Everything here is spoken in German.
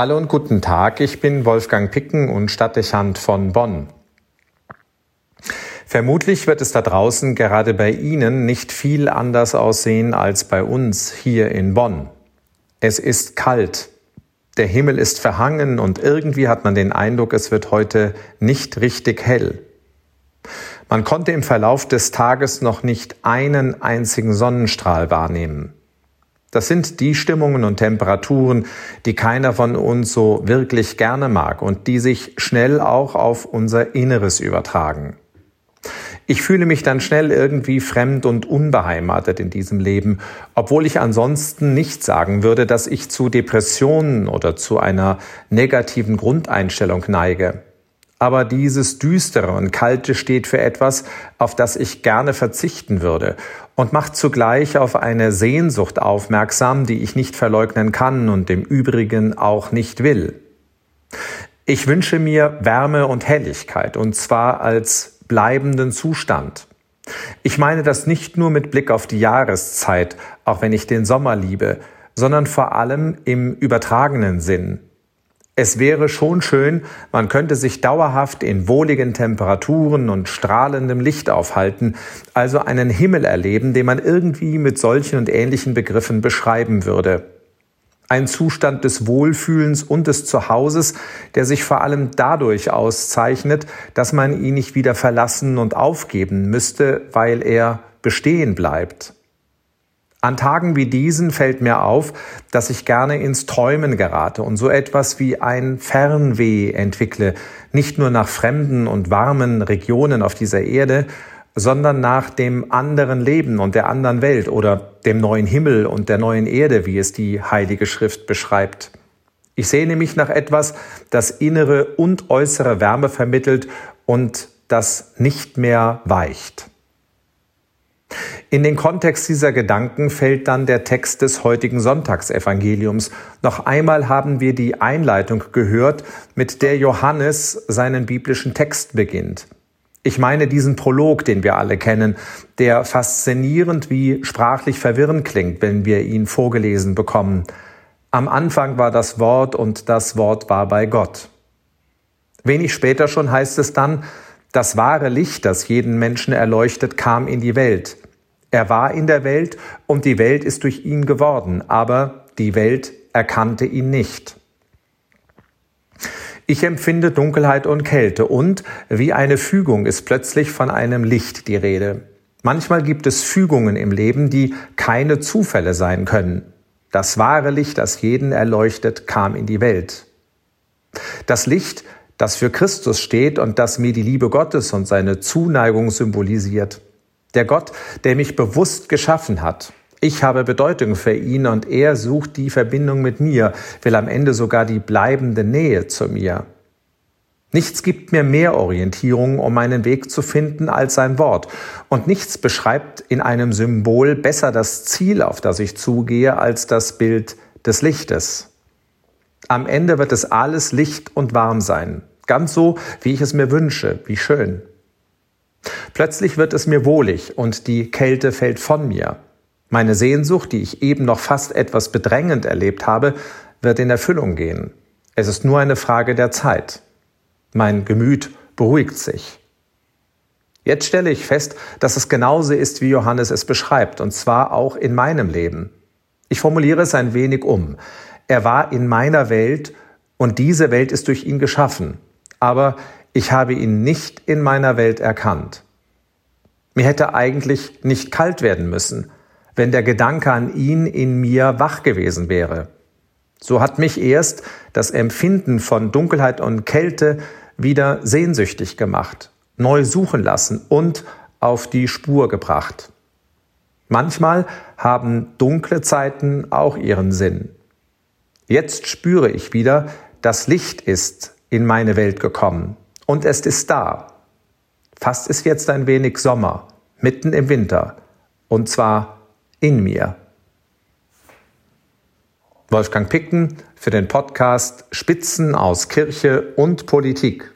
Hallo und guten Tag, ich bin Wolfgang Picken und Stadtdechant von Bonn. Vermutlich wird es da draußen gerade bei Ihnen nicht viel anders aussehen als bei uns hier in Bonn. Es ist kalt, der Himmel ist verhangen und irgendwie hat man den Eindruck, es wird heute nicht richtig hell. Man konnte im Verlauf des Tages noch nicht einen einzigen Sonnenstrahl wahrnehmen. Das sind die Stimmungen und Temperaturen, die keiner von uns so wirklich gerne mag und die sich schnell auch auf unser Inneres übertragen. Ich fühle mich dann schnell irgendwie fremd und unbeheimatet in diesem Leben, obwohl ich ansonsten nicht sagen würde, dass ich zu Depressionen oder zu einer negativen Grundeinstellung neige. Aber dieses Düstere und Kalte steht für etwas, auf das ich gerne verzichten würde und macht zugleich auf eine Sehnsucht aufmerksam, die ich nicht verleugnen kann und im Übrigen auch nicht will. Ich wünsche mir Wärme und Helligkeit, und zwar als bleibenden Zustand. Ich meine das nicht nur mit Blick auf die Jahreszeit, auch wenn ich den Sommer liebe, sondern vor allem im übertragenen Sinn. Es wäre schon schön, man könnte sich dauerhaft in wohligen Temperaturen und strahlendem Licht aufhalten, also einen Himmel erleben, den man irgendwie mit solchen und ähnlichen Begriffen beschreiben würde. Ein Zustand des Wohlfühlens und des Zuhauses, der sich vor allem dadurch auszeichnet, dass man ihn nicht wieder verlassen und aufgeben müsste, weil er bestehen bleibt. An Tagen wie diesen fällt mir auf, dass ich gerne ins Träumen gerate und so etwas wie ein Fernweh entwickle, nicht nur nach fremden und warmen Regionen auf dieser Erde, sondern nach dem anderen Leben und der anderen Welt oder dem neuen Himmel und der neuen Erde, wie es die Heilige Schrift beschreibt. Ich sehne mich nach etwas, das innere und äußere Wärme vermittelt und das nicht mehr weicht. In den Kontext dieser Gedanken fällt dann der Text des heutigen Sonntagsevangeliums. Noch einmal haben wir die Einleitung gehört, mit der Johannes seinen biblischen Text beginnt. Ich meine diesen Prolog, den wir alle kennen, der faszinierend wie sprachlich verwirrend klingt, wenn wir ihn vorgelesen bekommen. Am Anfang war das Wort und das Wort war bei Gott. Wenig später schon heißt es dann, das wahre Licht, das jeden Menschen erleuchtet, kam in die Welt. Er war in der Welt und die Welt ist durch ihn geworden, aber die Welt erkannte ihn nicht. Ich empfinde Dunkelheit und Kälte und wie eine Fügung ist plötzlich von einem Licht die Rede. Manchmal gibt es Fügungen im Leben, die keine Zufälle sein können. Das wahre Licht, das jeden erleuchtet, kam in die Welt. Das Licht, das für Christus steht und das mir die Liebe Gottes und seine Zuneigung symbolisiert. Der Gott, der mich bewusst geschaffen hat. Ich habe Bedeutung für ihn und er sucht die Verbindung mit mir, will am Ende sogar die bleibende Nähe zu mir. Nichts gibt mir mehr Orientierung, um meinen Weg zu finden, als sein Wort. Und nichts beschreibt in einem Symbol besser das Ziel, auf das ich zugehe, als das Bild des Lichtes. Am Ende wird es alles Licht und warm sein. Ganz so, wie ich es mir wünsche. Wie schön. Plötzlich wird es mir wohlig und die Kälte fällt von mir. Meine Sehnsucht, die ich eben noch fast etwas bedrängend erlebt habe, wird in Erfüllung gehen. Es ist nur eine Frage der Zeit. Mein Gemüt beruhigt sich. Jetzt stelle ich fest, dass es genauso ist, wie Johannes es beschreibt, und zwar auch in meinem Leben. Ich formuliere es ein wenig um. Er war in meiner Welt und diese Welt ist durch ihn geschaffen. Aber ich habe ihn nicht in meiner Welt erkannt. Mir hätte eigentlich nicht kalt werden müssen, wenn der Gedanke an ihn in mir wach gewesen wäre. So hat mich erst das Empfinden von Dunkelheit und Kälte wieder sehnsüchtig gemacht, neu suchen lassen und auf die Spur gebracht. Manchmal haben dunkle Zeiten auch ihren Sinn. Jetzt spüre ich wieder, das Licht ist in meine Welt gekommen und es ist da. Fast ist jetzt ein wenig Sommer, mitten im Winter, und zwar in mir. Wolfgang Picken für den Podcast Spitzen aus Kirche und Politik.